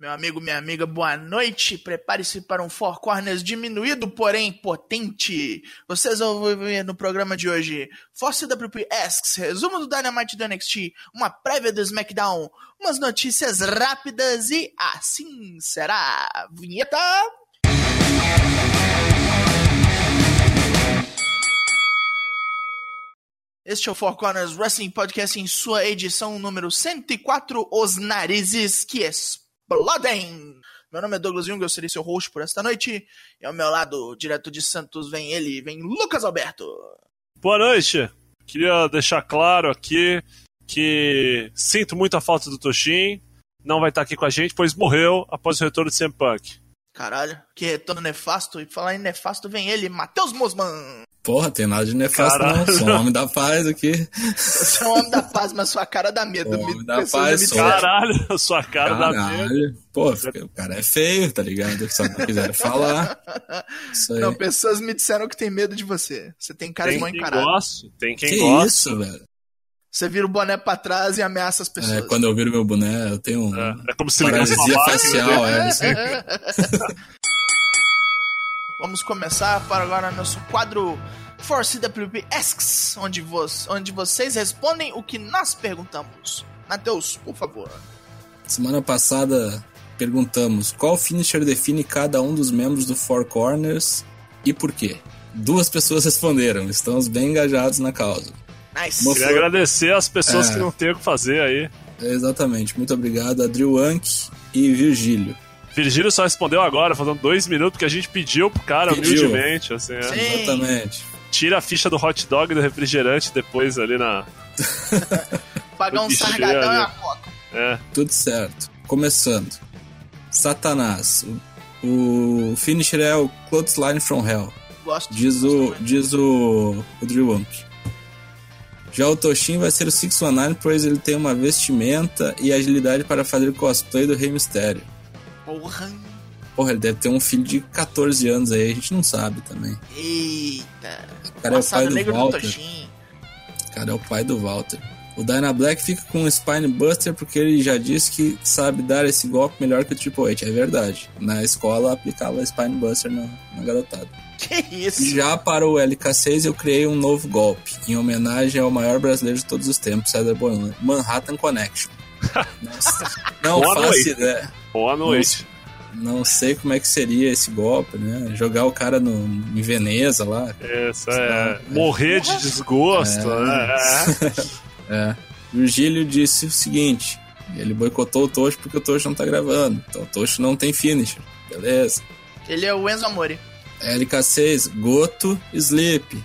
Meu amigo, minha amiga, boa noite. Prepare-se para um Four Corners diminuído, porém potente. Vocês vão ver no programa de hoje Force WP Asks, resumo do Dynamite do NXT, uma prévia do SmackDown, umas notícias rápidas e assim será. Vinheta! Este é o Four Corners Wrestling Podcast em sua edição número 104, Os Narizes que Explodem. Meu nome é Douglas Jung, eu serei seu host por esta noite. E ao meu lado, direto de Santos, vem ele, vem Lucas Alberto. Boa noite. Queria deixar claro aqui que sinto muito a falta do Toshin. Não vai estar aqui com a gente, pois morreu após o retorno de CM Punk. Caralho, que retorno nefasto. E falar em nefasto, vem ele, Matheus Mosman. Porra, tem nada de nefasto Caralho. não. Sou um homem da paz aqui. É um homem da paz, mas sua cara dá medo. Sou homem da paz, sou. Caralho, sua cara Caralho. dá medo. Pô, o cara é feio, tá ligado? Só não quiser falar. Não, pessoas me disseram que tem medo de você. Você tem cara tem de mão encarada. Gosto, tem quem que gosta. isso, velho? Você vira o boné pra trás e ameaça as pessoas. É, quando eu viro meu boné, eu tenho um é, é como se paralisia facial, é. Assim. Vamos começar para agora nosso quadro Force WP Asks, onde, vo onde vocês respondem o que nós perguntamos. Matheus, por favor. Semana passada perguntamos qual finisher define cada um dos membros do Four Corners e por quê. Duas pessoas responderam, estamos bem engajados na causa. Nice. Queria foi... agradecer as pessoas é... que não têm o que fazer aí. Exatamente, muito obrigado a Drew Ank e Virgílio. Virgílio só respondeu agora, faltando dois minutos, porque a gente pediu pro cara pediu. humildemente. Assim, é. Exatamente. Tira a ficha do hot dog do refrigerante depois ali na. Pagar um sargadão e uma coca. É. Tudo certo. Começando. Satanás. O, o finisher é o Clothesline from Hell. Gosto. Diz o, diz o, o Drew Wamp. Já o Toshin vai ser o 619, pois ele tem uma vestimenta e agilidade para fazer cosplay do Rei Mistério. Porra. Porra, ele deve ter um filho de 14 anos aí, a gente não sabe também. Eita. O cara Passado é o pai do Walter. Do o cara é o pai do Walter. O Dyna Black fica com o Spine Buster porque ele já disse que sabe dar esse golpe melhor que o Triple H. É verdade. Na escola aplicava Spine Buster na, na garotada. Que isso? Já para o LK6 eu criei um novo golpe, em homenagem ao maior brasileiro de todos os tempos, César Bonan, Manhattan Connection. Nossa, não Boa faço noite. ideia. Boa noite. Não, não, sei como é que seria esse golpe, né? Jogar o cara no, em Veneza lá. Isso, é. Morrer de desgosto, é. né? É. Virgílio disse o seguinte: ele boicotou o Tocho porque o Tocho não tá gravando. Então o Tocho não tem finisher. Beleza. Ele é o Enzo Amori. LK6, Goto, Sleep.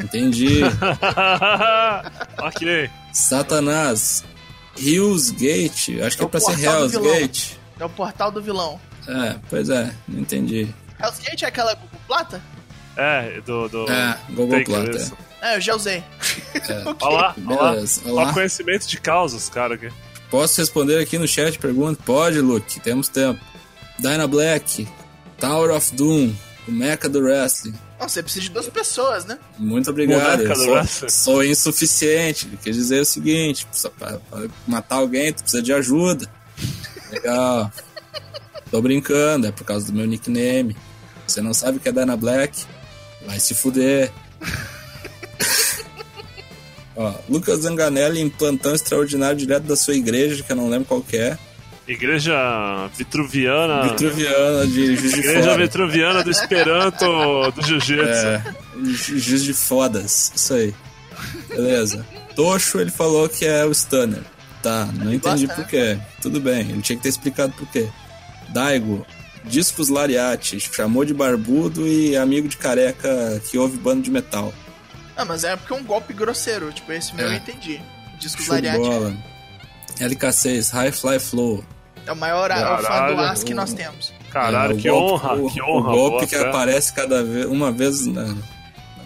Entendi. ok. Satanás, Hills Gate. Acho que é, é pra ser Hell's Gate. É o portal do vilão. É, pois é, não entendi. Hell's Gate é aquela Google Plata? É, do. do... É, Google Plata. É. eu já usei. É. okay. Olá, olá. olá. conhecimento de causas, cara. Posso responder aqui no chat? Pergunta. Pode, Luke, temos tempo. Dyna Black, Tower of Doom, o Mecha do Wrestling. Não, você precisa de duas pessoas, né? Muito obrigado. Sou, sou, insuficiente. Quer dizer o seguinte: para matar alguém, tu precisa de ajuda. Legal. Tô brincando, é por causa do meu nickname. Você não sabe o que é Dana Black? Vai se fuder. Ó, Lucas Zanganelli em plantão extraordinário direto da sua igreja, que eu não lembro qual que é. Igreja Vitruviana. Vitruviana de Juiz de Igreja Fora. Vitruviana do Esperanto do Jiu-Jitsu. É, Juiz de Fodas, isso aí. Beleza. Tocho, ele falou que é o Stunner. Tá, não ele entendi por quê. Né? Tudo bem, ele tinha que ter explicado por quê. Daigo, discos lariates, chamou de barbudo e amigo de careca que ouve bando de metal. Ah, mas é porque é um golpe grosseiro, tipo, esse meu é. eu entendi. Discos lariates. LK6, High Fly Flow. É o maior fã do As que nós temos. Caralho, é, que, golpe, honra, o, que honra! O golpe que aparece cada vez, uma vez na,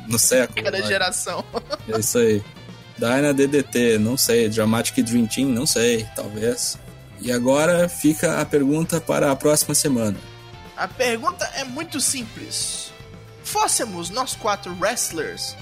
no século. Cada vai. geração. É isso aí. Dyna DDT, não sei. Dramatic Dream Team, não sei, talvez. E agora fica a pergunta para a próxima semana. A pergunta é muito simples. Fôssemos nós quatro wrestlers,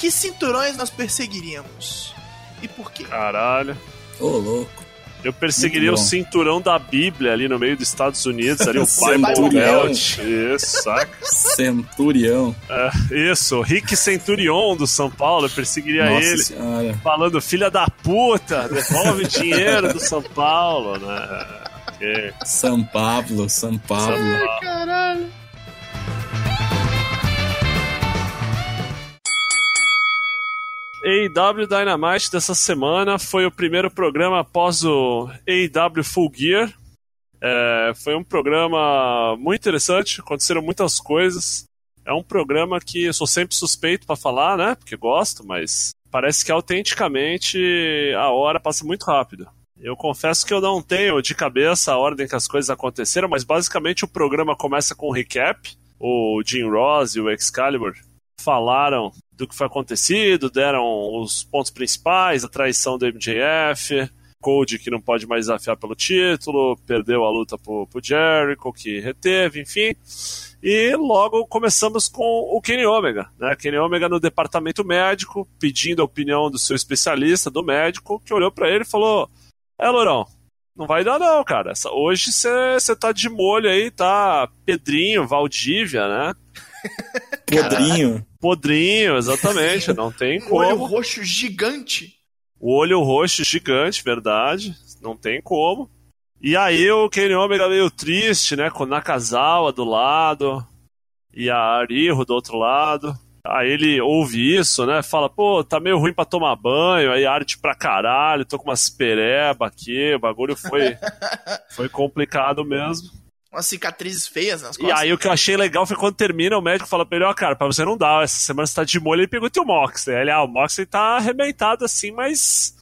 que cinturões nós perseguiríamos? E por quê? Caralho. Ô, oh, louco. Eu perseguiria o cinturão da Bíblia ali no meio dos Estados Unidos, ali o Belt. Isso, saca? Centurião. É, isso, Rick Centurion do São Paulo, eu perseguiria Nossa ele. senhora. Falando, filha da puta, devolve o dinheiro do São Paulo, né? Que- São Pablo, São Pablo. São- Caralho. AEW Dynamite dessa semana foi o primeiro programa após o AEW Full Gear. É, foi um programa muito interessante, aconteceram muitas coisas. É um programa que eu sou sempre suspeito pra falar, né? Porque gosto, mas parece que autenticamente a hora passa muito rápido. Eu confesso que eu não tenho de cabeça a ordem que as coisas aconteceram, mas basicamente o programa começa com um recap. O Jim Ross e o Excalibur falaram do que foi acontecido, deram os pontos principais, a traição do MJF, Cody que não pode mais desafiar pelo título, perdeu a luta pro, pro Jericho, que reteve, enfim. E logo começamos com o Kenny Omega, né? Kenny Omega no departamento médico, pedindo a opinião do seu especialista, do médico, que olhou pra ele e falou: É, Lourão, não vai dar não, cara. Hoje você tá de molho aí, tá Pedrinho, Valdívia, né? Podrinho. Podrinho, exatamente, não tem Um olho como. roxo gigante. O olho roxo gigante, verdade, não tem como. E aí o Kenny Omega meio triste, né, com o Nakazawa do lado e a Ariho do outro lado. Aí ele ouve isso, né, fala, pô, tá meio ruim pra tomar banho, aí arte pra caralho, tô com umas pereba aqui, o bagulho foi, foi complicado mesmo. Umas cicatrizes feias nas E costas. aí o que eu achei legal foi quando termina, o médico fala pra ele, ó, cara, pra você não dá, essa semana você tá de molho, ele pergunta o Moxley. Aí Ele, ah, o Moxley tá arrebentado assim, mas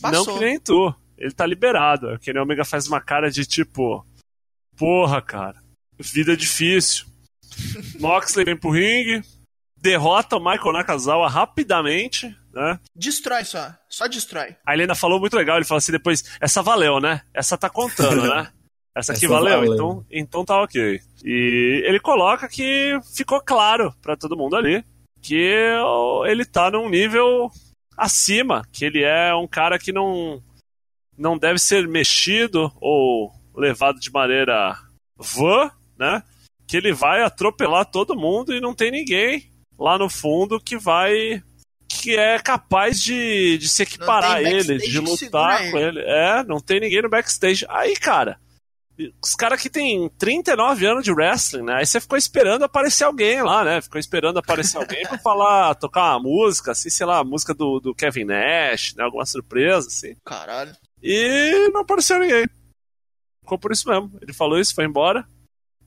Passou. não que nem tu. Ele tá liberado. Aí O Kenny Omega faz uma cara de tipo, porra, cara, vida é difícil. Moxley vem pro ringue, derrota o Michael Nakazawa rapidamente, né? Destrói só. Só destrói. Aí ele ainda falou muito legal, ele falou assim depois, essa valeu, né? Essa tá contando, né? Essa aqui Essa valeu, valeu. Então, então tá ok. E ele coloca que ficou claro pra todo mundo ali que ele tá num nível acima, que ele é um cara que não não deve ser mexido ou levado de maneira vã, né? Que ele vai atropelar todo mundo e não tem ninguém lá no fundo que vai que é capaz de, de se equiparar a ele, de lutar com ele. É, não tem ninguém no backstage. Aí, cara, os caras que tem 39 anos de wrestling, né? Aí você ficou esperando aparecer alguém lá, né? Ficou esperando aparecer alguém pra falar, tocar uma música, assim, sei lá, a música do, do Kevin Nash, né? Alguma surpresa, assim. Caralho. E não apareceu ninguém. Ficou por isso mesmo. Ele falou isso, foi embora.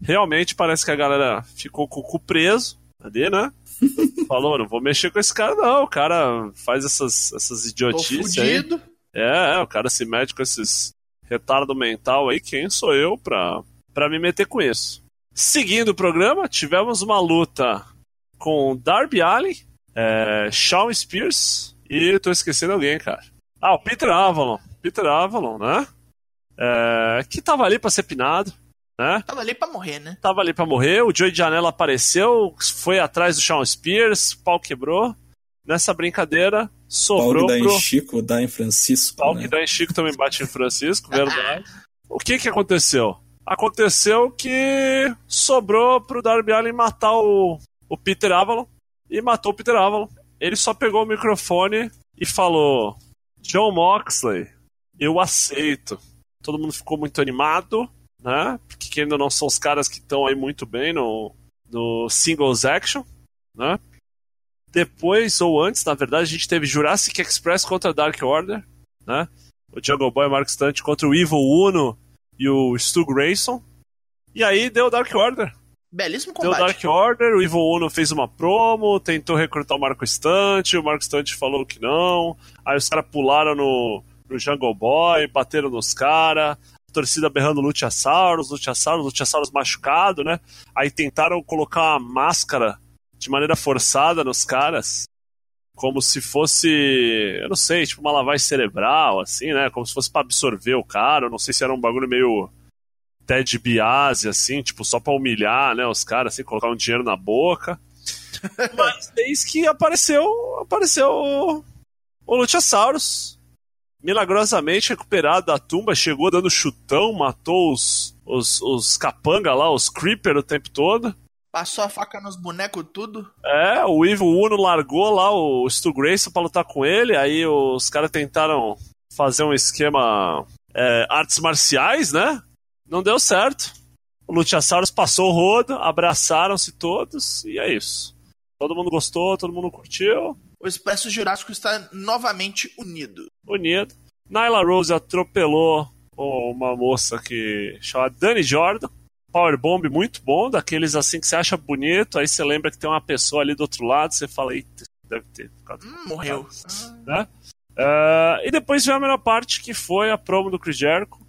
Realmente parece que a galera ficou com o cu preso ali, né? Falou, não vou mexer com esse cara, não. O cara faz essas, essas Tô idiotices aí. fudido. É, é, o cara se mete com esses retardo mental aí. Quem sou eu pra, pra me meter com isso? Seguindo o programa, tivemos uma luta com Darby Allin, é, Shawn Spears e tô esquecendo alguém, cara. Ah, o Peter Avalon. Peter Avalon, né? É, que tava ali pra ser pinado, né? Tava ali pra morrer, né? Tava ali pra morrer. O Joey Janela apareceu, foi atrás do Shawn Spears, pau quebrou. Nessa brincadeira, Pau sobrou que dá pro em Chico, dá em Francisco. pau né? que dá em Chico também bate em Francisco, verdade. O que que aconteceu? Aconteceu que sobrou pro Darby Allin matar o, o Peter Avalon e matou o Peter Avalon. Ele só pegou o microfone e falou: John Moxley, eu aceito. Todo mundo ficou muito animado, né? Porque ainda não são os caras que estão aí muito bem no, no Singles Action, né? Depois, ou antes, na verdade, a gente teve Jurassic Express contra Dark Order, né? O Jungle Boy e o Mark Stunt contra o Evil Uno e o Stu Grayson. E aí deu Dark Order. Belíssimo Deu combate. Dark Order, o Evil Uno fez uma promo, tentou recrutar o Marco Stunt, o Marco Stunt falou que não. Aí os caras pularam no, no Jungle Boy, bateram nos caras. Torcida berrando Luchasaurus, Luchasaurus, Luchasaurus machucado, né? Aí tentaram colocar uma máscara de maneira forçada nos caras, como se fosse, eu não sei, tipo uma lavagem cerebral, assim, né? Como se fosse pra absorver o cara. Eu não sei se era um bagulho meio Ted Biase, assim, tipo, só pra humilhar, né, os caras, assim, colocar um dinheiro na boca. Mas desde que apareceu, apareceu o, o Luchasaurus, milagrosamente recuperado da tumba, chegou dando chutão, matou os, os, os capanga lá, os creeper o tempo todo. Passou a faca nos bonecos tudo. É, o Evil Uno largou lá o Stu Grayson pra lutar com ele, aí os caras tentaram fazer um esquema é, artes marciais, né? Não deu certo. O Luchasaurus passou o rodo, abraçaram-se todos, e é isso. Todo mundo gostou, todo mundo curtiu. O Expresso Jurássico está novamente unido. Unido. Nyla Rose atropelou uma moça que chama Dani Jordan. Powerbomb muito bom, daqueles assim que você acha bonito, aí você lembra que tem uma pessoa ali do outro lado, você fala, eita, deve ter ficado. Hum, morreu. Né? Uh, e depois veio a melhor parte, que foi a promo do Chris Jericho.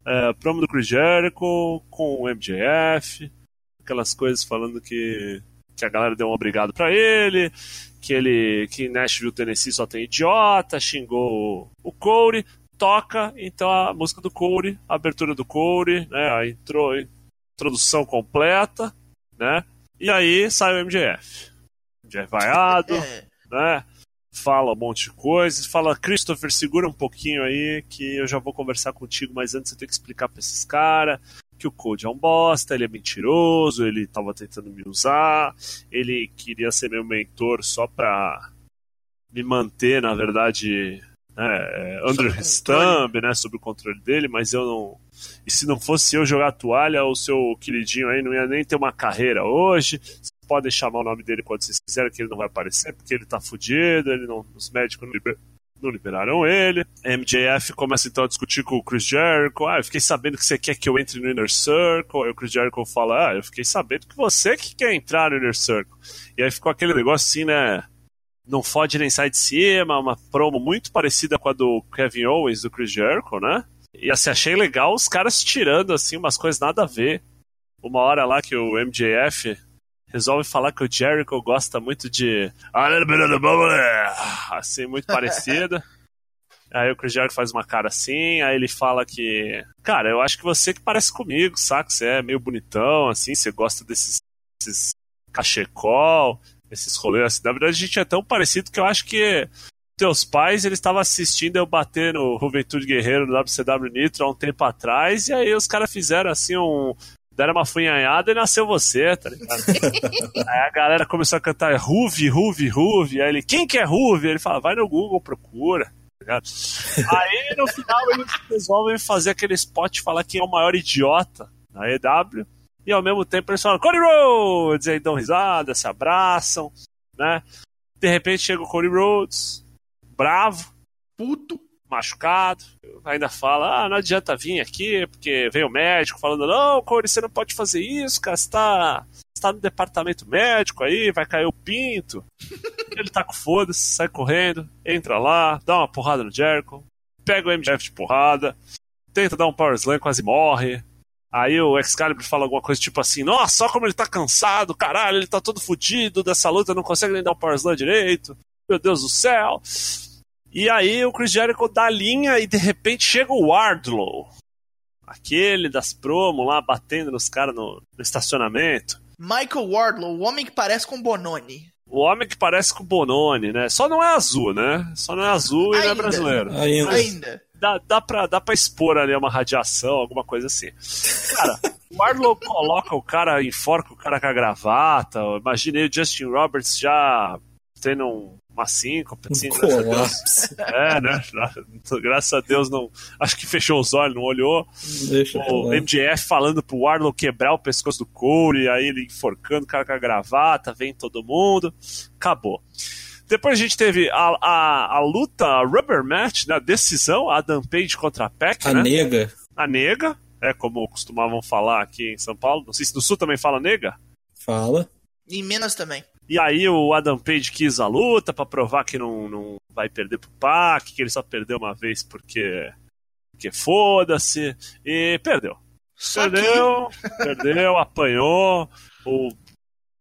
Uh, promo do Chris Jericho com o MJF, aquelas coisas falando que, que a galera deu um obrigado para ele, que ele que Nashville, Tennessee só tem idiota, xingou o, o Corey, toca então a música do Corey, a abertura do Corey, né, a intro, introdução completa, né? E aí sai o MJF. MJF vaiado, é. né? Fala um monte de coisa, fala, Christopher, segura um pouquinho aí que eu já vou conversar contigo, mas antes eu tenho que explicar pra esses caras que o Code é um bosta, ele é mentiroso, ele tava tentando me usar, ele queria ser meu mentor só pra me manter, na verdade, né, under his thumb, né, sob o controle dele, mas eu não. E se não fosse eu jogar a toalha, o seu queridinho aí não ia nem ter uma carreira hoje. Vocês podem chamar o nome dele quando vocês quiserem, que ele não vai aparecer, porque ele tá fudido, ele não, os médicos não, liber, não liberaram ele. A MJF começa então a discutir com o Chris Jericho. Ah, eu fiquei sabendo que você quer que eu entre no Inner Circle. Aí o Chris Jericho fala: Ah, eu fiquei sabendo que você que quer entrar no Inner Circle. E aí ficou aquele negócio assim, né? não fode nem sai de cima, uma promo muito parecida com a do Kevin Owens, do Chris Jericho, né? E assim, achei legal os caras tirando, assim, umas coisas nada a ver. Uma hora lá que o MJF resolve falar que o Jericho gosta muito de a little bit of the bubble, assim, muito parecida. Aí o Chris Jericho faz uma cara assim, aí ele fala que, cara, eu acho que você que parece comigo, saca? Você é meio bonitão, assim, você gosta desses, desses cachecol, esses rolês. Assim. Na verdade, a gente é tão parecido que eu acho que teus pais eles estavam assistindo eu bater no Juventude Guerreiro no WCW Nitro há um tempo atrás, e aí os caras fizeram assim um. Deram uma funhanhada e nasceu você, tá ligado? aí a galera começou a cantar Ruve, Ruve, Ruve. Aí ele, quem que é Ruve? Ele fala, vai no Google, procura. Tá aí no final eles resolvem fazer aquele spot falar quem é o maior idiota na EW e ao mesmo tempo eles falam Cody Rhodes, e aí dão risada, se abraçam, né? De repente chega o Cody Rhodes, bravo, puto, machucado, ainda fala, ah, não adianta vir aqui, porque veio o médico falando, não, Cody, você não pode fazer isso, cara, você tá, você tá no departamento médico aí, vai cair o pinto. Ele tá com foda-se, sai correndo, entra lá, dá uma porrada no Jericho, pega o MJF de porrada, tenta dar um power slam, quase morre, Aí o Excalibur fala alguma coisa tipo assim: Nossa, só como ele tá cansado, caralho, ele tá todo fudido dessa luta, não consegue nem dar o Power Slam direito. Meu Deus do céu. E aí o Chris Jericho dá a linha e de repente chega o Wardlow. Aquele das promo lá batendo nos caras no, no, estacionamento. Michael Wardlow, o homem que parece com Bononi. O homem que parece com Bononi, né? Só não é azul, né? Só não é azul e não é brasileiro. Ainda. Ainda dá, dá, pra, dá pra expor ali uma radiação, alguma coisa assim. Cara, o Arlo coloca o cara, enforca o cara com a gravata. Imaginei o Justin Roberts já tendo um, uma síncope, assim, um É, né? Graças a Deus não. Acho que fechou os olhos, não olhou. Deixa o MJF falando pro Arlo quebrar o pescoço do Corey, aí ele enforcando o cara com a gravata, vem todo mundo. Acabou. Depois a gente teve a, a, a luta, a rubber match, né, a decisão, a Adam Page contra a Peck, A né? nega. A nega, é como costumavam falar aqui em São Paulo. Não sei se no Sul também fala nega. Fala. Em Minas também. E aí o Adam Page quis a luta para provar que não, não vai perder pro Pac, que ele só perdeu uma vez porque porque foda-se e perdeu. Só perdeu, que... perdeu, apanhou. O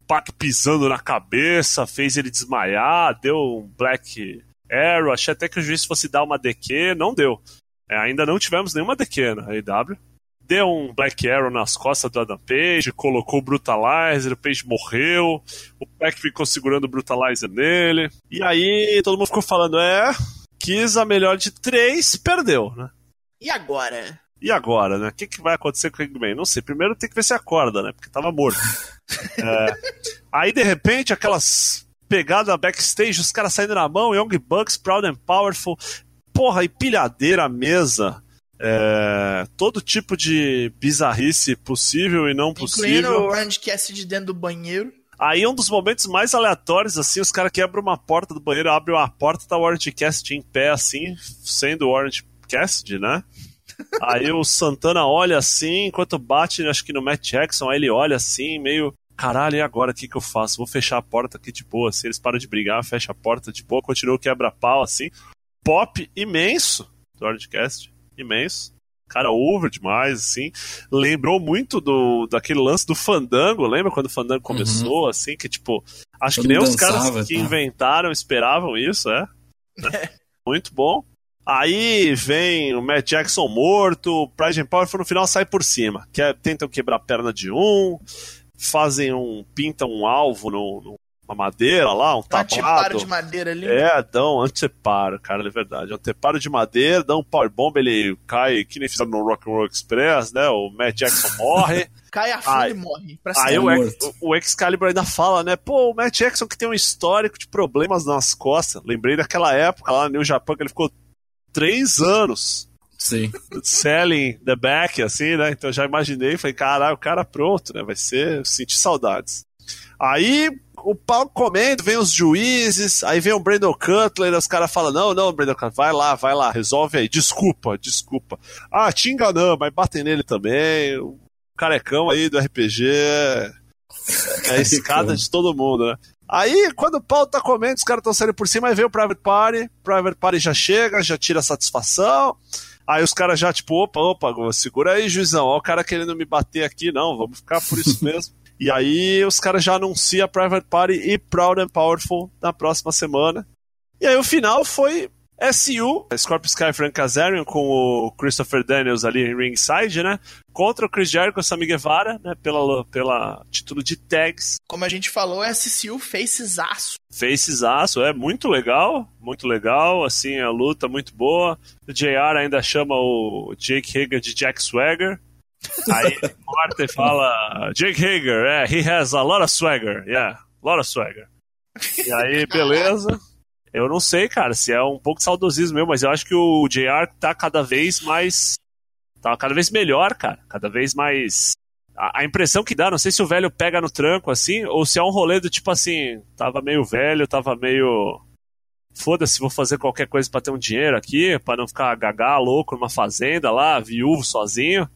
Pac pisando na cabeça, fez ele desmaiar, deu um Black Arrow. Achei até que o juiz fosse dar uma DQ, não deu. É, ainda não tivemos nenhuma DQ na AEW. Deu um Black Arrow nas costas do Adam Page, colocou o Brutalizer, o Page morreu, o Pac ficou segurando o Brutalizer nele. E aí todo mundo ficou falando: é, quis a melhor de três, perdeu, né? E agora? E agora, né? O que, que vai acontecer com o Hangman? Não sei. Primeiro tem que ver se acorda, né? Porque tava morto. é, aí, de repente, aquelas pegadas backstage, os caras saindo na mão, Young Bucks, Proud and Powerful, porra, e pilhadeira mesa. É, todo tipo de bizarrice possível e não Incluindo possível. o Orange Cassidy dentro do banheiro. Aí um dos momentos mais aleatórios, assim, os caras quebram uma porta do banheiro, abrem uma porta, tá o Orange Cassidy em pé, assim, sendo o Orange Cassidy, né? Aí o Santana olha assim, enquanto bate, acho que no Matt Jackson, aí ele olha assim, meio. Caralho, e agora o que, que eu faço? Vou fechar a porta aqui de boa. Se eles param de brigar, fecha a porta de boa, continua o quebra-pau assim. Pop imenso do Orange Cassidy, imenso. Cara, over demais, assim. Lembrou muito do daquele lance do Fandango, lembra quando o Fandango começou, assim, que tipo. Acho que nem os dançava, caras que tá. inventaram esperavam isso, é? Muito bom. Aí vem o Matt Jackson morto, o Pride and Power no final sai por cima. Que é- tentam quebrar a perna de um, fazem um. pintam um alvo no, numa madeira lá, um Um anteparo tapado. de madeira ali. É, dão um anteparo, cara, é verdade. Anteparo de madeira, dão um powerbomb, ele cai, que nem fizeram no Rock'n'Roll Express, né? O Matt Jackson morre. Cai a funda Ai. e morre. Pra Aí o. Ex- o Excalibur ainda fala, né? Pô, o Matt Jackson que tem um histórico de problemas nas costas. Lembrei daquela época lá no Japan que ele ficou três anos Sim. selling the back, assim, né? Então já imaginei, falei, caralho, o cara pronto, né? Vai ser, senti saudades. Aí o pau comendo, vem os juízes, aí vem o Brandon Cutler, os caras falam, não, não, Brandon Cutler, vai lá, vai lá, resolve aí, desculpa, desculpa. Ah, te enganamos, mas batem nele também, o carecão aí do RPG, é a escada de todo mundo, né? Aí, quando o pau tá comendo, os caras estão saindo por cima, aí vem o Private Party, Private Party já chega, já tira a satisfação, Aí os caras já, tipo, opa, opa, segura aí, juizão, ó, o cara querendo me bater aqui, não, vamos ficar por isso mesmo. e aí os caras já anunciam Private Party e Proud and Powerful na próxima semana. E aí o final foi SU, Scorpio Sky Frank Kazarian com o Christopher Daniels ali em ringside, né? Contra o Chris Jericho e Sammy Guevara, né? Pela, pela título de tags. Como a gente falou, SCU faces aço. Facesaço, é muito legal, muito legal, assim, a luta muito boa. O JR ainda chama o Jake Hager de Jack Swagger. Aí corta e fala, Jake Hager, é, he has a lot of swagger, yeah, lot of swagger. E aí, beleza. Eu não sei, cara, se é um pouco saudosismo meu, mas eu acho que o JR tá cada vez mais. tá cada vez melhor, cara. Cada vez mais a, a impressão que dá, não sei se o velho pega no tranco assim, ou se é um rolê do tipo assim, tava meio velho, tava meio. Foda-se, vou fazer qualquer coisa pra ter um dinheiro aqui, pra não ficar gagá louco numa fazenda lá, viúvo sozinho.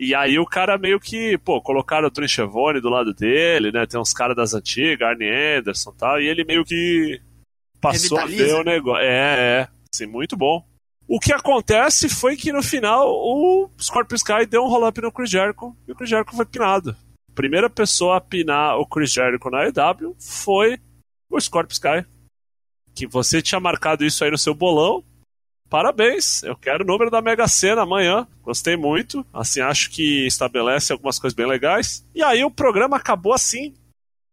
E aí o cara meio que, pô, colocaram o Trinchavone do lado dele, né? Tem uns caras das antigas, Arnie Anderson e tal, e ele meio que passou Revitaliza. a ver o negócio. É, é, assim, muito bom. O que acontece foi que no final o Scorpio Sky deu um roll-up no Chris Jericho e o Chris Jericho foi pinado. A primeira pessoa a pinar o Chris Jericho na EW foi o Scorpio Sky. Que você tinha marcado isso aí no seu bolão. Parabéns, eu quero o número da Mega Sena amanhã. Gostei muito. Assim, acho que estabelece algumas coisas bem legais. E aí o programa acabou assim,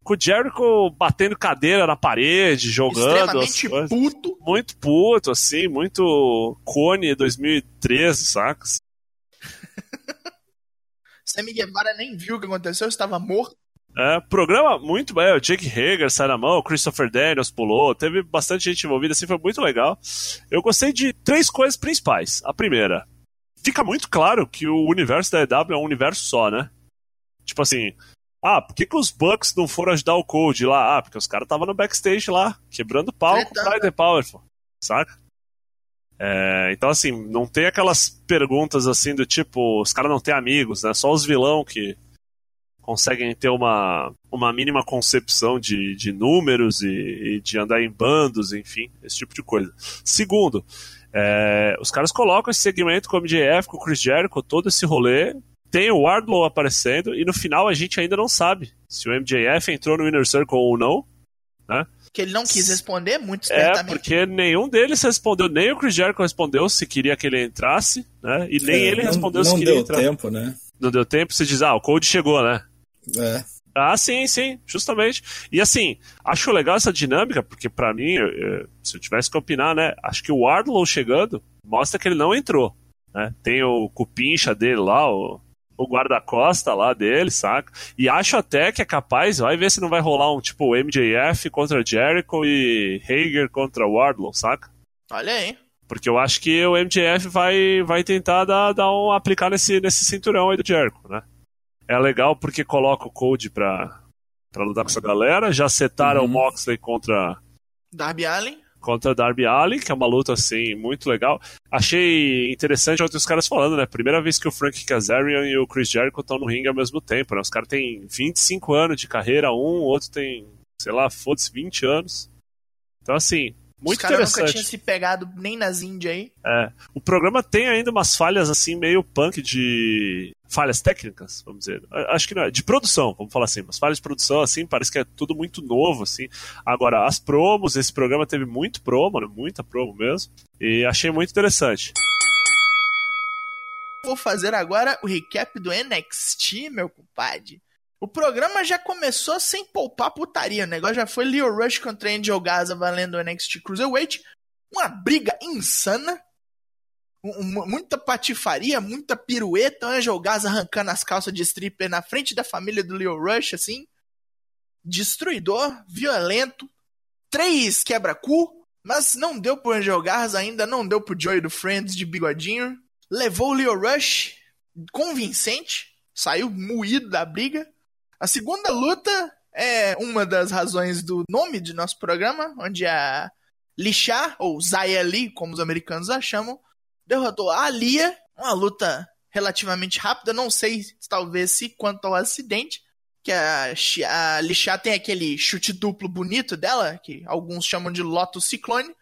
com o Jericho batendo cadeira na parede, jogando. Extremamente puto. muito puto, assim, muito Cone 2013, saca? Sammy Guevara nem viu o que aconteceu, estava morto. É, programa muito bem, o Jake Hager sai na mão, o Christopher Daniels pulou, teve bastante gente envolvida, assim, foi muito legal. Eu gostei de três coisas principais. A primeira, fica muito claro que o universo da EW é um universo só, né? Tipo assim, ah, por que, que os Bucks não foram ajudar o Code lá? Ah, porque os caras estavam no backstage lá, quebrando pau com o. Pride Powerful, saca? É, então, assim, não tem aquelas perguntas assim do tipo, os caras não têm amigos, né? Só os vilão que conseguem ter uma, uma mínima concepção de, de números e, e de andar em bandos, enfim, esse tipo de coisa. Segundo, é, os caras colocam esse segmento com o MJF, com o Chris Jericho, todo esse rolê. Tem o Wardlow aparecendo e no final a gente ainda não sabe se o MJF entrou no Inner Circle ou não. Que ele não quis responder muito É, porque nenhum deles respondeu, nem o Chris Jericho respondeu se queria que ele entrasse, né? E nem É, ele não- respondeu não se queria deu entrar. tempo, né? Não deu tempo, você diz, ah, o Code chegou, né? É. Ah, sim, sim, justamente. E assim, acho legal essa dinâmica, porque para mim, se eu tivesse que opinar, né, acho que o Wardlow chegando mostra que ele não entrou. Né? Tem o cupincha dele lá, o, o guarda-costa lá dele, saca? E acho até que é capaz, vai ver se não vai rolar um tipo MJF contra Jericho e Hager contra Wardlow, saca? Olha aí. Porque eu acho que o MJF vai, vai tentar dar, dar um, aplicar nesse, nesse cinturão aí do Jericho, né? É legal porque coloca o Code pra, pra lutar com essa galera. Já setaram uhum. o Moxley contra. Darby Allin. Contra Darby Allin, que é uma luta assim muito legal. Achei interessante outros caras falando, né? Primeira vez que o Frank Kazarian e o Chris Jericho estão no ringue ao mesmo tempo, né? Os caras têm 25 anos de carreira, um, o outro tem, sei lá, foda-se, 20 anos. Então, assim, muito Os interessante. nunca tinha se pegado nem nas Índias aí. É. O programa tem ainda umas falhas assim, meio punk de. Falhas técnicas, vamos dizer. Acho que não é. De produção, vamos falar assim. Mas falhas de produção, assim, parece que é tudo muito novo, assim. Agora, as promos, esse programa teve muito promo, né? Muita promo mesmo. E achei muito interessante. Vou fazer agora o recap do NXT, meu compadre. O programa já começou sem poupar putaria. O negócio já foi Leo Rush contra Angel Gaza valendo o NXT Cruiserweight. Uma briga insana. Muita patifaria, muita pirueta. Angel Gaza arrancando as calças de stripper na frente da família do Leo Rush, assim. Destruidor, violento. Três quebra-cu. Mas não deu pro Angel Garza, ainda não deu pro Joey do Friends de bigodinho. Levou o Leo Rush convincente. Saiu moído da briga. A segunda luta é uma das razões do nome de nosso programa, onde a Lixá, ou Zaya Lee, como os americanos a chamam, derrotou a Alia, uma luta relativamente rápida, não sei talvez se quanto ao acidente, que a, a Lixá tem aquele chute duplo bonito dela, que alguns chamam de Lotus Ciclone.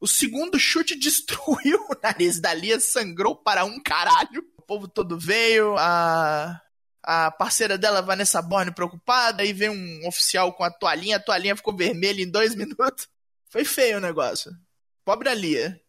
O segundo chute destruiu o nariz da Lia, sangrou para um caralho. O povo todo veio, a a parceira dela, Vanessa Borne, preocupada, aí vem um oficial com a toalhinha, a toalhinha ficou vermelha em dois minutos. Foi feio o negócio. Pobre Alia.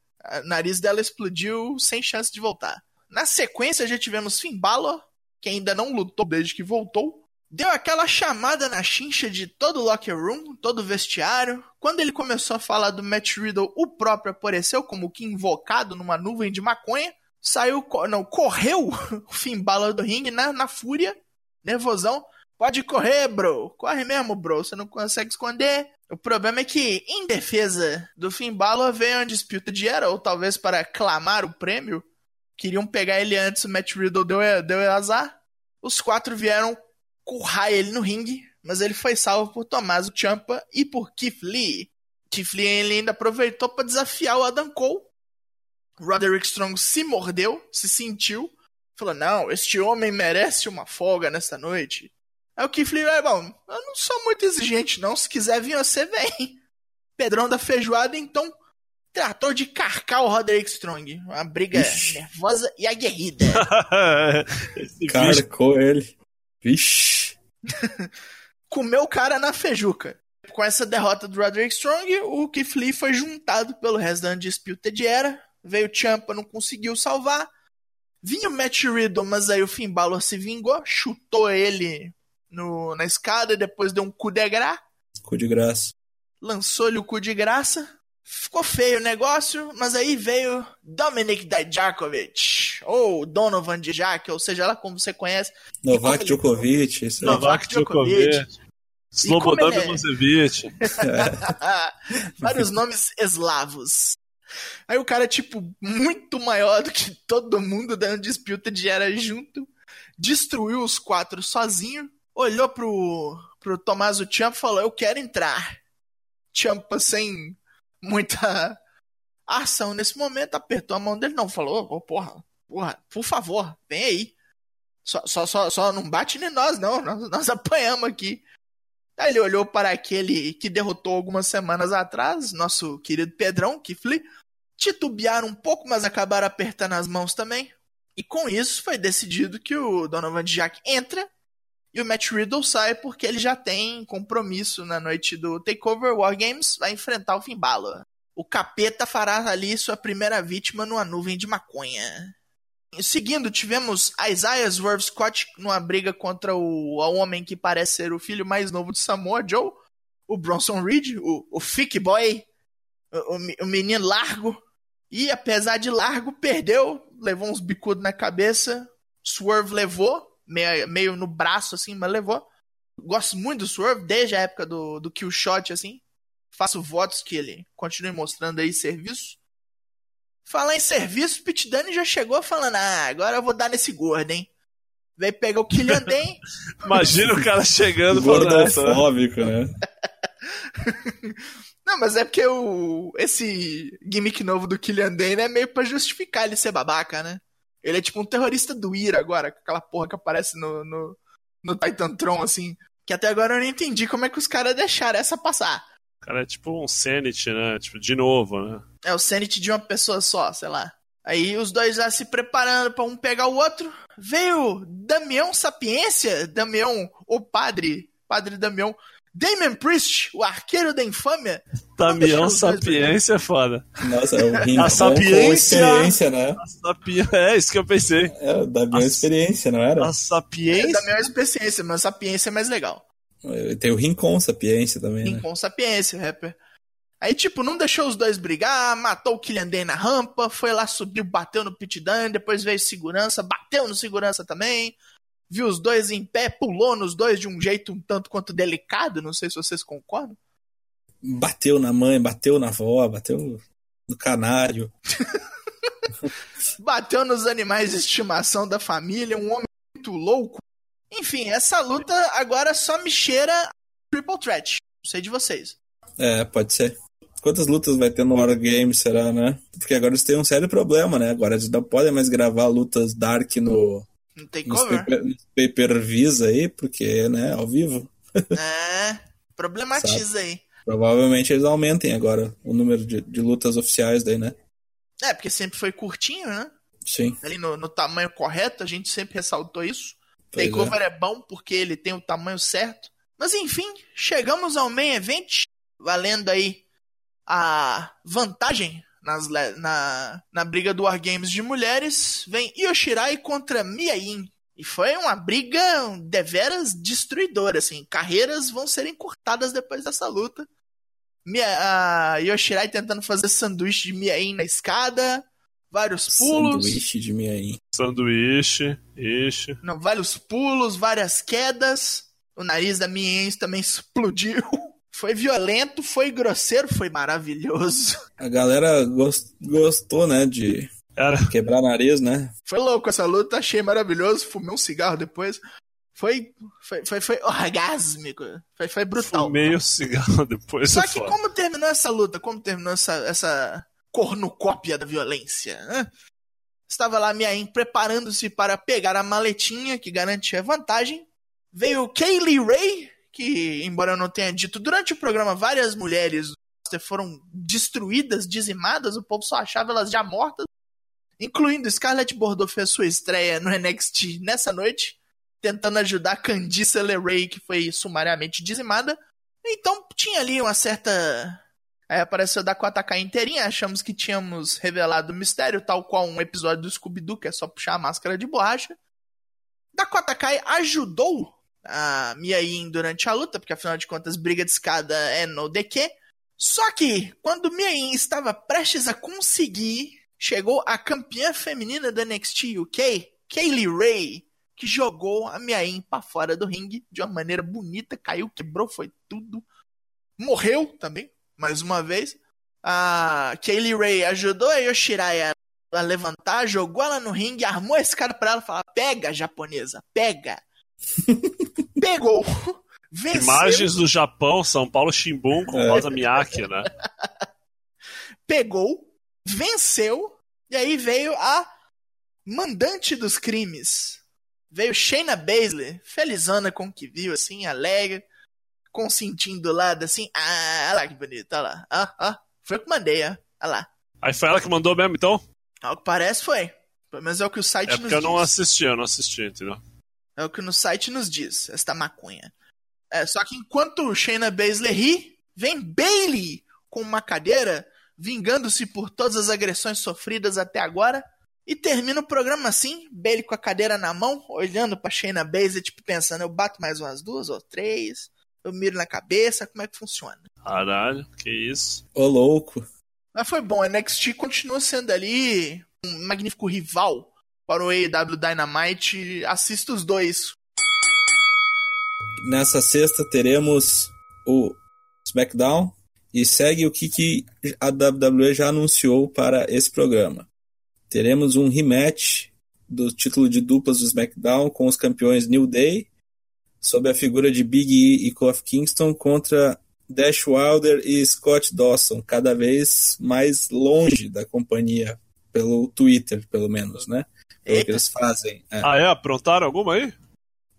O nariz dela explodiu sem chance de voltar. Na sequência, já tivemos Finn Balor, que ainda não lutou desde que voltou. Deu aquela chamada na chincha de todo o locker room, todo o vestiário. Quando ele começou a falar do Matt Riddle, o próprio apareceu como que invocado numa nuvem de maconha saiu, não, correu o Finn Balor do ringue na, na fúria, nervosão. Pode correr, bro. Corre mesmo, bro. Você não consegue esconder. O problema é que, em defesa do Finn Balor, veio uma disputa de era, ou talvez para clamar o prêmio. Queriam pegar ele antes, o Matt Riddle deu, deu azar. Os quatro vieram currar ele no ringue, mas ele foi salvo por Tommaso Ciampa e por Keith Lee. Keith Lee ainda aproveitou para desafiar o Adam Cole, Roderick Strong se mordeu, se sentiu, falou: Não, este homem merece uma folga nesta noite. Aí o Keith Lee, é bom, eu não sou muito exigente, não. Se quiser vir, você vem. Pedrão da feijoada, então tratou de carcar o Roderick Strong. Uma briga Ixi. nervosa e aguerrida. Carcou ele. Vixe. Comeu o cara na feijuca. Com essa derrota do Roderick Strong, o Keith Lee foi juntado pelo resto da Undisputed Era Veio o Champa, não conseguiu salvar. Vinha o Matt Riddle, mas aí o Finn Balor se vingou, chutou ele no, na escada, depois deu um cu de graça. Cu de graça. Lançou-lhe o cu de graça. Ficou feio o negócio, mas aí veio Dominic Dijakovic, ou Donovan Dijak, ou seja lá como você conhece. Novak Djokovic, isso aí. Novak Djokovic. Slobodan Milosevic. É. Vários nomes eslavos. Aí o cara, tipo, muito maior do que todo mundo da Undisputed era junto, destruiu os quatro sozinho, olhou pro, pro Tommaso Ciampa e falou, eu quero entrar. Ciampa sem muita ação nesse momento, apertou a mão dele, não, falou, oh, porra, porra, por favor, vem aí. Só, só, só, só não bate em nós, não, nós, nós apanhamos aqui. Aí ele olhou para aquele que derrotou algumas semanas atrás, nosso querido Pedrão, Kifli, titubearam um pouco, mas acabaram apertando as mãos também. E com isso foi decidido que o Donovan Jack entra e o Matt Riddle sai porque ele já tem compromisso na noite do Takeover War Games, vai enfrentar o Finn Balor. O capeta fará ali sua primeira vítima numa nuvem de maconha. Seguindo, tivemos Isaiah Swerve Scott numa briga contra o, o homem que parece ser o filho mais novo de Samoa Joe, o Bronson Reed, o, o Fick Boy, o, o, menino largo. E apesar de largo, perdeu, levou uns bicudos na cabeça. Swerve levou, meio, meio no braço assim, mas levou. Gosto muito do Swerve desde a época do, do Kill Shot, assim. Faço votos que ele continue mostrando aí serviço. Falar em serviço, Pit Dunne já chegou falando: Ah, agora eu vou dar nesse gordo, hein? Veio pegar o Killian Day. Imagina o cara chegando Gordofóbico, né? Não, mas é porque o, esse gimmick novo do Killian Dane é meio pra justificar ele ser babaca, né? Ele é tipo um terrorista do Ira agora, aquela porra que aparece no, no, no Titan Tron, assim. Que até agora eu não entendi como é que os caras deixaram essa passar. Cara é tipo um Sanity, né? Tipo, de novo, né? É o Sanity de uma pessoa só, sei lá. Aí os dois já se preparando para um pegar o outro. Veio Damião Sapiência, Damião, o padre, padre Damião, Damon Priest, o arqueiro da infâmia. Damião Sapiência é foda. Nossa, é o Rincon a sapiência, experiência, né? A sapi... É, isso que eu pensei. É, o Damião a... Experiência, não era? A Sapiência. É, Damião Experiência, mas Sapiência é mais legal. Tem o Rincon Sapiência também, Rincon né? Sapiência, rapper. Aí, tipo, não deixou os dois brigar, matou o Killian Day na rampa, foi lá, subiu, bateu no Pit Dunne, depois veio segurança, bateu no segurança também, viu os dois em pé, pulou nos dois de um jeito um tanto quanto delicado, não sei se vocês concordam. Bateu na mãe, bateu na avó, bateu no canário. bateu nos animais de estimação da família, um homem muito louco. Enfim, essa luta agora só me cheira Triple Threat. Não sei de vocês. É, pode ser. Quantas lutas vai ter no War Games, será, né? Porque agora eles têm um sério problema, né? Agora eles não podem mais gravar lutas Dark no. Não tem cover? Pay-per-views aí, porque, né, ao vivo. É, problematiza aí. Provavelmente eles aumentem agora o número de, de, lutas oficiais daí, né? É, porque sempre foi curtinho, né? Sim. Ali no, no tamanho correto, a gente sempre ressaltou isso. Pois Takeover é. é bom porque ele tem o tamanho certo. Mas enfim, chegamos ao main event, valendo aí a vantagem nas, na, na briga do Wargames de mulheres. Vem Yoshirai contra Miain. E foi uma briga deveras destruidora, assim. Carreiras vão ser encurtadas depois dessa luta. Mia, a Yoshirai tentando fazer sanduíche de Miain na escada vários pulos. Sanduíche de Miaim. Sanduíche, ishi. Não, vários pulos, várias quedas. O nariz da Miaim também explodiu. Foi violento, foi grosseiro, foi maravilhoso. A galera gost, gostou, né, de Era. quebrar nariz, né? Foi louco essa luta, achei maravilhoso. Fumei um cigarro depois. Foi, foi, foi, foi orgásmico. Foi, foi brutal. Fumei o cigarro depois. Só que foda. como terminou essa luta? Como terminou essa, essa cornucópia da violência. Né? Estava lá Miaim preparando-se para pegar a maletinha que garantia vantagem. Veio Kaylee Ray, que, embora eu não tenha dito durante o programa, várias mulheres foram destruídas, dizimadas, o povo só achava elas já mortas. Incluindo Scarlett Bordeaux fez sua estreia no NXT nessa noite, tentando ajudar Candice LeRae, que foi sumariamente dizimada. Então tinha ali uma certa Aí apareceu a Dakota Kai inteirinha, achamos que tínhamos revelado o mistério, tal qual um episódio do Scooby-Doo, que é só puxar a máscara de borracha. Dakota Kai ajudou a Mia Yin durante a luta, porque afinal de contas, briga de escada é no DQ. Só que, quando Mia Yin estava prestes a conseguir, chegou a campeã feminina da NXT UK, Kaylee Ray, que jogou a Mia Yin pra fora do ringue de uma maneira bonita, caiu, quebrou, foi tudo. Morreu também, mais uma vez. A Kaylee Ray ajudou a Yoshirai a, levantar, jogou ela no ringue, armou esse cara pra ela e falou: pega, japonesa, pega. Pegou. Venceu. Imagens do Japão, São Paulo Shimbun com é. Rosa Miyake, né? Pegou, venceu, e aí veio a mandante dos crimes. Veio Shayna Baszler, felizana com o que viu, assim, alegre consentindo do lado, assim. Ah, olha lá que bonito, olha lá. Ah, ah, foi eu que mandei, ó. Olha lá. Aí foi ela que mandou mesmo, então? Ao que parece, foi. Pelo menos é o que o site é nos diz. Porque eu não assisti, eu não assisti, entendeu? É o que no site nos diz, esta maconha. É, só que enquanto Shayna Baszler ri, vem Bailey com uma cadeira, vingando-se por todas as agressões sofridas até agora, E termina o programa assim, Bailey com a cadeira na mão, olhando pra Shayna Baszler, tipo, pensando, eu bato mais umas duas ou três, eu miro na cabeça, como é que funciona? Caralho, que isso. Ô, louco. Mas foi bom, a NXT continua sendo ali um magnífico rival para o AEW Dynamite. Assista os dois. Nessa sexta teremos o SmackDown e segue o que, que a WWE já anunciou para esse programa. Teremos um rematch do título de duplas do SmackDown com os campeões New Day, sob a figura de Big E e Kofi Kingston contra Dash Wilder e Scott Dawson, cada vez mais longe da companhia, pelo Twitter, pelo menos, né? Pelo que eles fazem. É. Ah, é? Aprontaram alguma aí?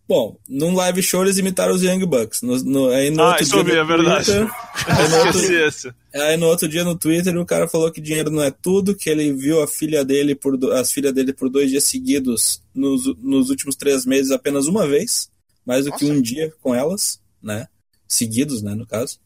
Bom, num live show eles imitaram os Young Bucks. No, no, aí no ah, outro isso dia vi, é verdade. Twitter, aí, no outro, aí no outro dia no Twitter o cara falou que dinheiro não é tudo, que ele viu a filha dele por as filhas dele por dois dias seguidos nos, nos últimos três meses apenas uma vez, mais do Nossa. que um dia com elas, né? Seguidos, né, no caso.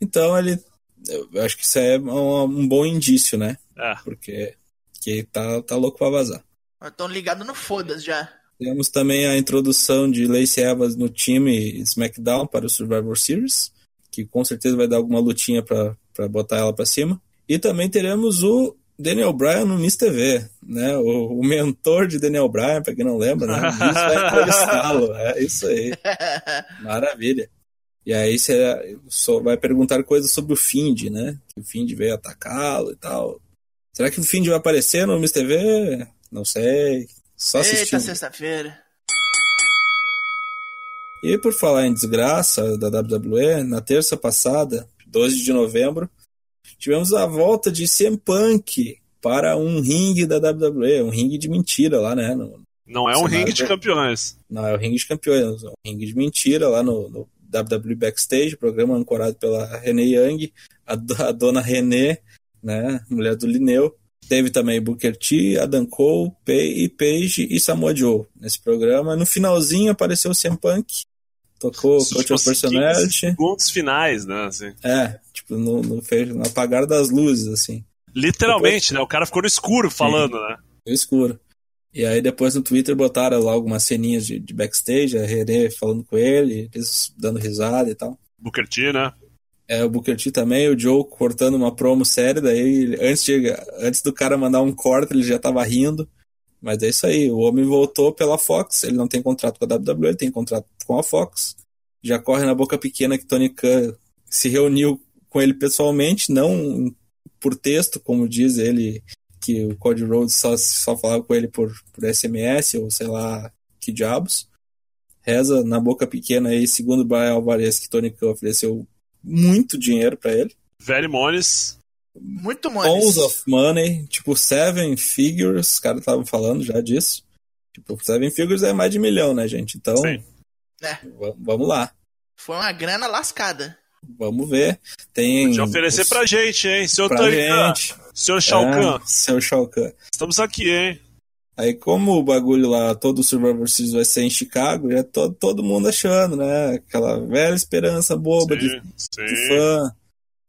Então ele, eu acho que isso é um, um bom indício, né? É. Porque que tá, tá louco pra vazar. Estão ligados no foda já. Temos também a introdução de Lacey Evans no time SmackDown para o Survivor Series, que com certeza vai dar alguma lutinha para botar ela para cima. E também teremos o Daniel Bryan no Miss TV, né? O, o mentor de Daniel Bryan, para quem não lembra, né? Isso vai entrevistá-lo, é isso aí. Maravilha. E aí você só vai perguntar coisas sobre o Find, né? Que o Find veio atacá-lo e tal. Será que o Find vai aparecer no Miss TV? Não sei. Só assistindo. Eita, sexta-feira. E por falar em desgraça da WWE, na terça passada, 12 de novembro, tivemos a volta de CM Punk para um ringue da WWE, um ringue de mentira lá, né? No, não é um ringue de campeões. Não, é um ringue de campeões, é um ringue de mentira lá no, no WWE Backstage, programa ancorado pela Renee Young, a, a dona Renee, né, mulher do Lineu. Teve também Booker T, Adam Cole, Pay, e Page e Samoa Joe nesse programa. No finalzinho apareceu o CM Punk, tocou tipo, Coach of Personality. Segundos finais, né? Assim. É, tipo, no, no, no apagar das luzes, assim. Literalmente, depois... né? O cara ficou no escuro falando, Sim, né? No escuro. E aí depois no Twitter botaram lá algumas ceninhas de, de backstage, a René falando com ele, eles dando risada e tal. Booker T, né? É, o Booker T também, o Joe cortando uma promo séria, daí antes, de, antes do cara mandar um corte, ele já tava rindo. Mas é isso aí, o homem voltou pela Fox, ele não tem contrato com a WWE, ele tem contrato com a Fox. Já corre na boca pequena que Tony Khan se reuniu com ele pessoalmente, não por texto, como diz ele, que o Cody Rhodes só, só falava com ele por, por SMS ou sei lá que diabos. Reza na boca pequena aí, segundo o Brian Alvarez, que Tony Khan ofereceu muito dinheiro para ele. Very monies. Muito money. Tons of money, tipo seven figures, os caras estavam falando já disso. Tipo, seven figures é mais de milhão, né, gente? Então, Sim. É. vamos lá. Foi uma grana lascada. Vamos ver. Tem. Podia oferecer os... pra gente, hein? Seu pra gente. Senhor Shao Kahn. É, seu Shao Kahn. Estamos aqui, hein? Aí, como o bagulho lá, todo o Survivor Series vai ser em Chicago, já todo, todo mundo achando, né? Aquela velha esperança boba sim, de, sim. de fã.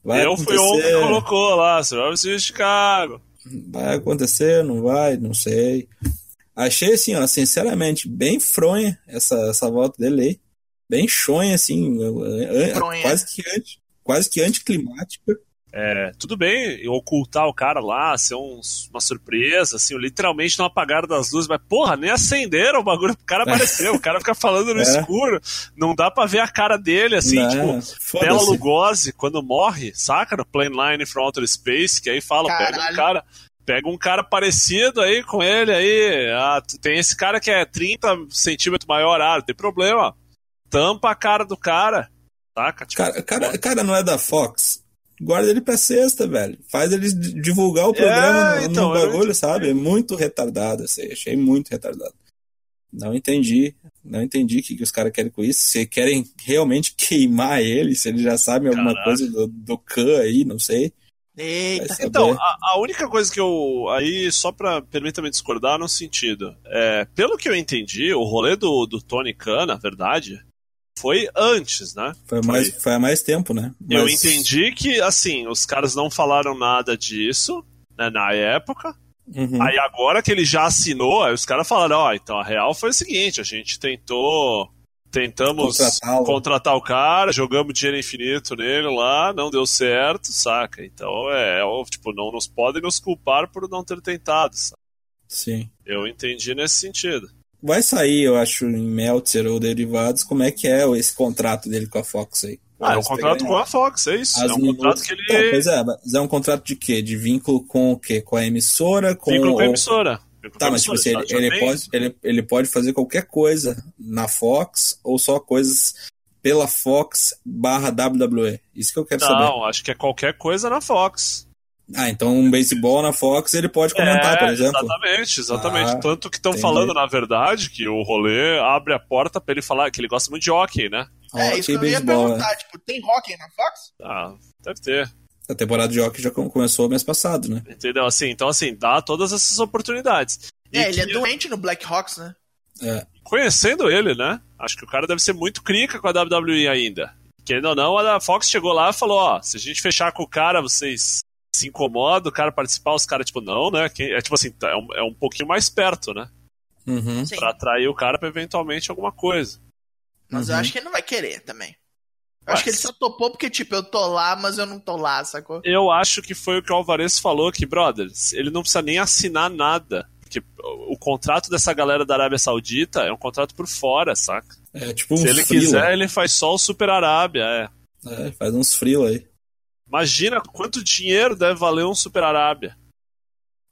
Vai Eu acontecer. fui um que colocou lá, Survivor Series Chicago. Vai acontecer, não vai, não sei. Achei, assim, ó, sinceramente, bem fronha essa, essa volta dele aí. Bem chonha, assim, Fronha. quase que, anti, quase que anticlimática. É, tudo bem ocultar o cara lá, ser um, uma surpresa, assim, literalmente não apagaram das luzes, mas porra, nem acenderam o bagulho, o cara apareceu, o cara fica falando no é. escuro, não dá pra ver a cara dele, assim, não, tipo, Bela Lugosi, quando morre, saca? No Plane Line from Outer Space, que aí fala, Caralho. pega um cara, pega um cara parecido aí com ele aí, ah, tem esse cara que é 30 centímetros maior, ah, não tem problema, tampa a cara do cara, saca? Tipo, cara, cara, cara não é da Fox, guarda ele pra sexta, velho. Faz eles divulgar o programa é, no, então, no bagulho, sabe? É muito retardado, assim. Achei muito retardado. Não entendi. Não entendi o que, que os caras querem com isso. Se querem realmente queimar ele, se eles já sabem alguma Caraca. coisa do, do Khan aí, não sei. Eita. Então, a, a, única coisa que eu. Aí, só pra. Permita-me discordar no sentido. É, pelo que eu entendi, o rolê do, do Tony Khan, na verdade, foi antes, né? Foi, mais, foi... há mais tempo, né? Mas... Eu entendi que, assim, os caras não falaram nada disso né, na época. Uhum. Aí agora que ele já assinou, aí os caras falaram, ó, oh, então a real foi o seguinte, a gente tentou tentamos contratar o cara, jogamos dinheiro infinito nele lá, não deu certo, saca? Então é, é tipo, não nos podem nos culpar por não ter tentado, saca? Sim. Eu entendi nesse sentido. Vai sair, eu acho, em Meltzer ou derivados, como é que é esse contrato dele com a Fox aí. Ah, é um contrato com a Fox, é isso. As é um contrato que ele. Não, pois é, mas é um contrato de quê? De vínculo com o quê? Com a emissora? Com vínculo com a emissora. Tá, mas tipo assim, ele, ele pode, ele, ele pode fazer qualquer coisa na Fox ou só coisas pela Fox barra WWE. Isso que eu quero Não, saber. Não, acho que é qualquer coisa na Fox. Ah, então um beisebol na Fox ele pode comentar, é, por exemplo. Exatamente, exatamente. Ah, Tanto que estão falando, na verdade, que o rolê abre a porta para ele falar que ele gosta muito de hockey, né? É, isso que eu ia perguntar, é. tipo, tem hockey na Fox? Ah, deve ter. A temporada de hockey já começou mês passado, né? Entendeu? Assim, então, assim, dá todas essas oportunidades. É, e ele que... é doente no Black Hawks, né? É. Conhecendo ele, né? Acho que o cara deve ser muito crica com a WWE ainda. Querendo ou não, a Fox chegou lá e falou: ó, se a gente fechar com o cara, vocês se incomodam, o cara participar, os caras, tipo, não, né? É tipo assim, é um, é um pouquinho mais perto, né? Uhum. Pra atrair o cara pra eventualmente alguma coisa. Mas uhum. eu acho que ele não vai querer também. Eu acho que ele só topou porque, tipo, eu tô lá, mas eu não tô lá, sacou? Eu acho que foi o que o Alvarez falou, que, brothers, ele não precisa nem assinar nada. Porque o contrato dessa galera da Arábia Saudita é um contrato por fora, saca? É tipo um Se ele frio. quiser, ele faz só o Super Arábia, é. É, faz uns frios aí. Imagina quanto dinheiro deve valer um Super Arábia.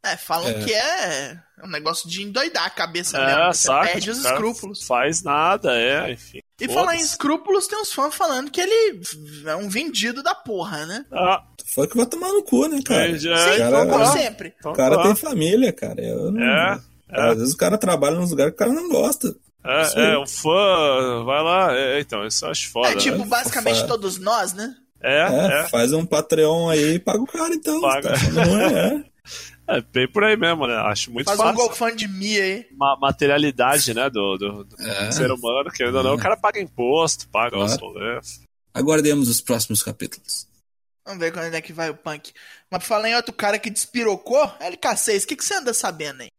É, falam é. que é um negócio de endoidar a cabeça é, mesmo. Saca, perde os escrúpulos. Faz nada, é, enfim. E falar em escrúpulos, tem uns fãs falando que ele é um vendido da porra, né? Ah. Foi que vai tomar no cu, né, cara? É, Sim, cara, como sempre. O cara tem família, cara. Eu não... É, é. Às vezes o cara trabalha nos lugares que o cara não gosta. É, é, o fã vai lá. É, então, isso eu acho foda. É tipo, né? basicamente todos nós, né? É, é, é, Faz um Patreon aí e paga o cara, então. Paga. Tá é. É, bem por aí mesmo, né? Acho muito Faz fácil. Faz um GoFundMe aí. Ma materialidade, né, do, do, do é. ser humano, querendo ou não, o cara paga imposto, paga claro. os rolês. Aguardemos os próximos capítulos. Vamos ver quando é que vai o punk. Mas pra falar em outro cara que despirocou, LK6, o que, que você anda sabendo aí?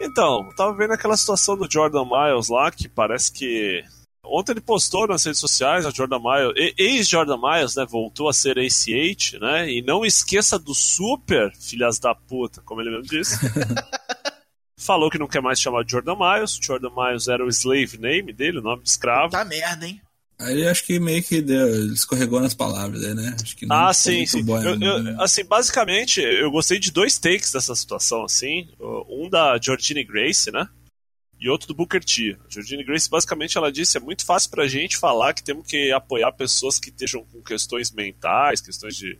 Então, tava vendo aquela situação do Jordan Miles lá, que parece que Ontem ele postou nas redes sociais, a Jordan Miles, ex-Jordan Miles, né, voltou a ser ACH, né, e não esqueça do Super, filhas da puta, como ele mesmo disse. Falou que não quer mais chamar de Jordan Miles, Jordan Miles era o slave name dele, o nome de escravo. Tá merda, hein? Aí acho que meio que deu, escorregou nas palavras, né? Acho que ah, sim, sim. Bom, eu, eu, né? assim, basicamente, eu gostei de dois takes dessa situação, assim. Um da Georgine Grace, né? E outro do Booker T. A Jordine Grace, basicamente, ela disse: é muito fácil pra gente falar que temos que apoiar pessoas que estejam com questões mentais, questões de.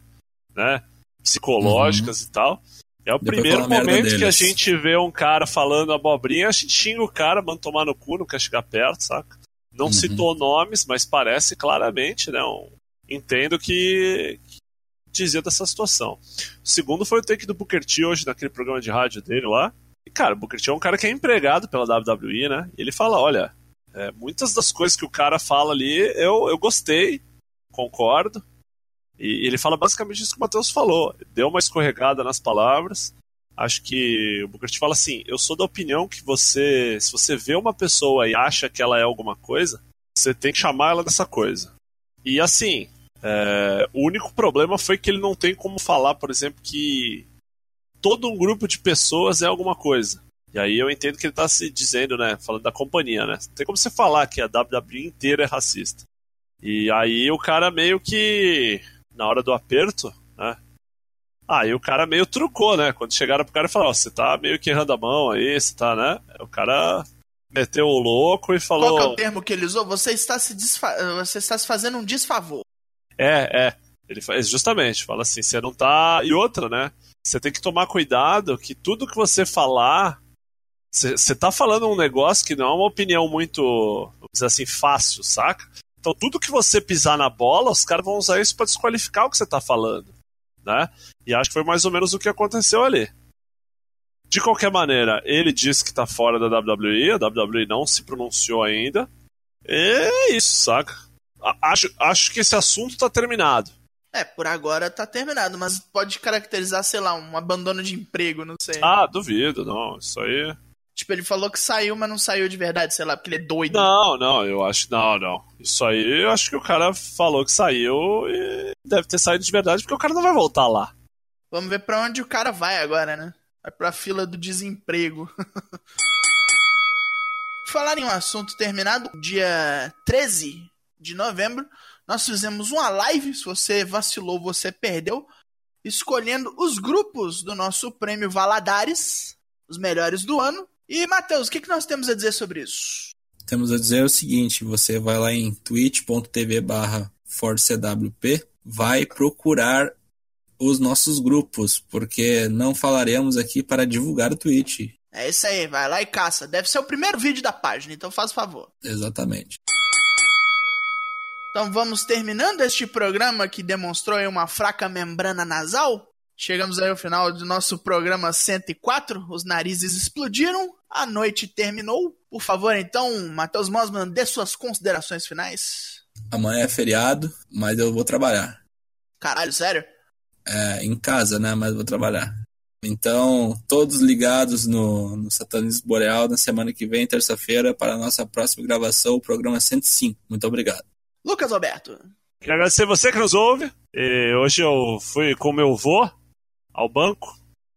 né, psicológicas uhum. e tal. É o Depois primeiro momento que a gente vê um cara falando abobrinha, a gente xinga o cara, manda tomar no cu, não quer chegar perto, saca? Não uhum. citou nomes, mas parece claramente, né? Um, entendo que, que, dizia dessa situação. O segundo foi o take do Booker T hoje naquele programa de rádio dele lá. E, cara, o Booker T é um cara que é empregado pela WWE, né? E ele fala, olha, é, muitas das coisas que o cara fala ali, eu, eu gostei, concordo. E ele fala basicamente isso que o Matheus falou. Deu uma escorregada nas palavras. Acho que o Booker T fala assim, eu sou da opinião que você, se você vê uma pessoa e acha que ela é alguma coisa, você tem que chamar ela dessa coisa. E assim, é, o único problema foi que ele não tem como falar, por exemplo, que todo um grupo de pessoas é alguma coisa. E aí eu entendo que ele está se dizendo, né, falando da companhia, né? Não tem como você falar que a WWE inteira é racista. E aí o cara meio que, na hora do aperto, né? Aí o cara meio trucou, né? Quando chegaram pro cara e falaram, ó, você tá meio que errando a mão aí, você tá, né? O cara meteu o louco e falou... Qual é o termo que ele usou? Você está se, desfa... você está se fazendo um desfavor. É, é. Ele faz justamente, fala assim, você não tá... E outra, né? Você tem que tomar cuidado que tudo que você falar. Você tá falando um negócio que não é uma opinião muito, vamos dizer assim, fácil, saca? Então tudo que você pisar na bola, os caras vão usar isso para desqualificar o que você tá falando, né? E acho que foi mais ou menos o que aconteceu ali. De qualquer maneira, ele disse que tá fora da WWE, a WWE não se pronunciou ainda. É isso, saca? Acho, acho que esse assunto tá terminado. É, por agora tá terminado, mas pode caracterizar, sei lá, um abandono de emprego, não sei. Ah, duvido, não. Isso aí. Tipo, ele falou que saiu, mas não saiu de verdade, sei lá, porque ele é doido. Não, não, eu acho. Não, não. Isso aí eu acho que o cara falou que saiu e deve ter saído de verdade, porque o cara não vai voltar lá. Vamos ver para onde o cara vai agora, né? Vai pra fila do desemprego. Falar em um assunto terminado, dia 13 de novembro, nós fizemos uma live. Se você vacilou, você perdeu. Escolhendo os grupos do nosso prêmio Valadares, os melhores do ano. E, Matheus, o que, que nós temos a dizer sobre isso? Temos a dizer o seguinte: você vai lá em twitch.tv barra FordCWP, vai procurar os nossos grupos, porque não falaremos aqui para divulgar o Twitch. É isso aí, vai lá e caça. Deve ser o primeiro vídeo da página, então faz favor. Exatamente. Então vamos terminando este programa que demonstrou uma fraca membrana nasal. Chegamos aí ao final do nosso programa 104. Os narizes explodiram, a noite terminou. Por favor, então, Matheus Mosman, dê suas considerações finais. Amanhã é feriado, mas eu vou trabalhar. Caralho, sério? É, em casa, né? Mas vou trabalhar. Então, todos ligados no, no Satanismo Boreal na semana que vem, terça-feira, para a nossa próxima gravação, o programa 105. Muito obrigado. Lucas Alberto. Quero agradecer você que nos ouve. E hoje eu fui com meu avô ao banco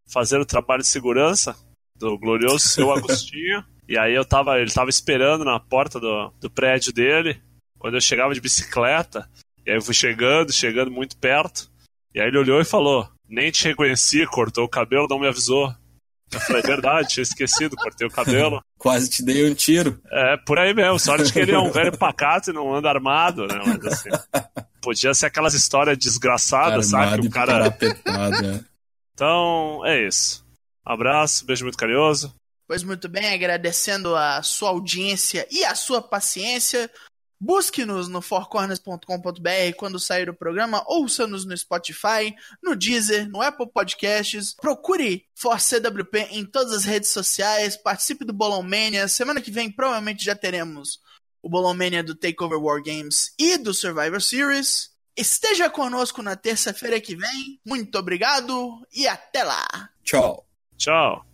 fazer o trabalho de segurança do glorioso seu Agostinho. e aí eu tava, ele tava esperando na porta do, do prédio dele, quando eu chegava de bicicleta. E aí eu fui chegando, chegando muito perto. E aí ele olhou e falou: Nem te reconheci, cortou o cabelo, não me avisou. Eu falei, verdade, tinha esquecido, cortei o cabelo. Quase te dei um tiro. É, por aí mesmo. Sorte que ele é um velho pacato e não anda armado, né? Mas assim. Podia ser aquelas histórias desgraçadas, Armado sabe? Que o cara. parapetado, né? Então, é isso. Abraço, beijo muito carinhoso. Pois muito bem, agradecendo a sua audiência e a sua paciência. Busque-nos no fourcorners.com.br quando sair o programa, ouça-nos no Spotify, no Deezer, no Apple Podcasts. Procure Force CWP em todas as redes sociais, participe do Bolão Mania. Semana que vem provavelmente já teremos o Bolão Mania do Takeover War Games e do Survivor Series. Esteja conosco na terça-feira que vem. Muito obrigado e até lá! Tchau. Tchau.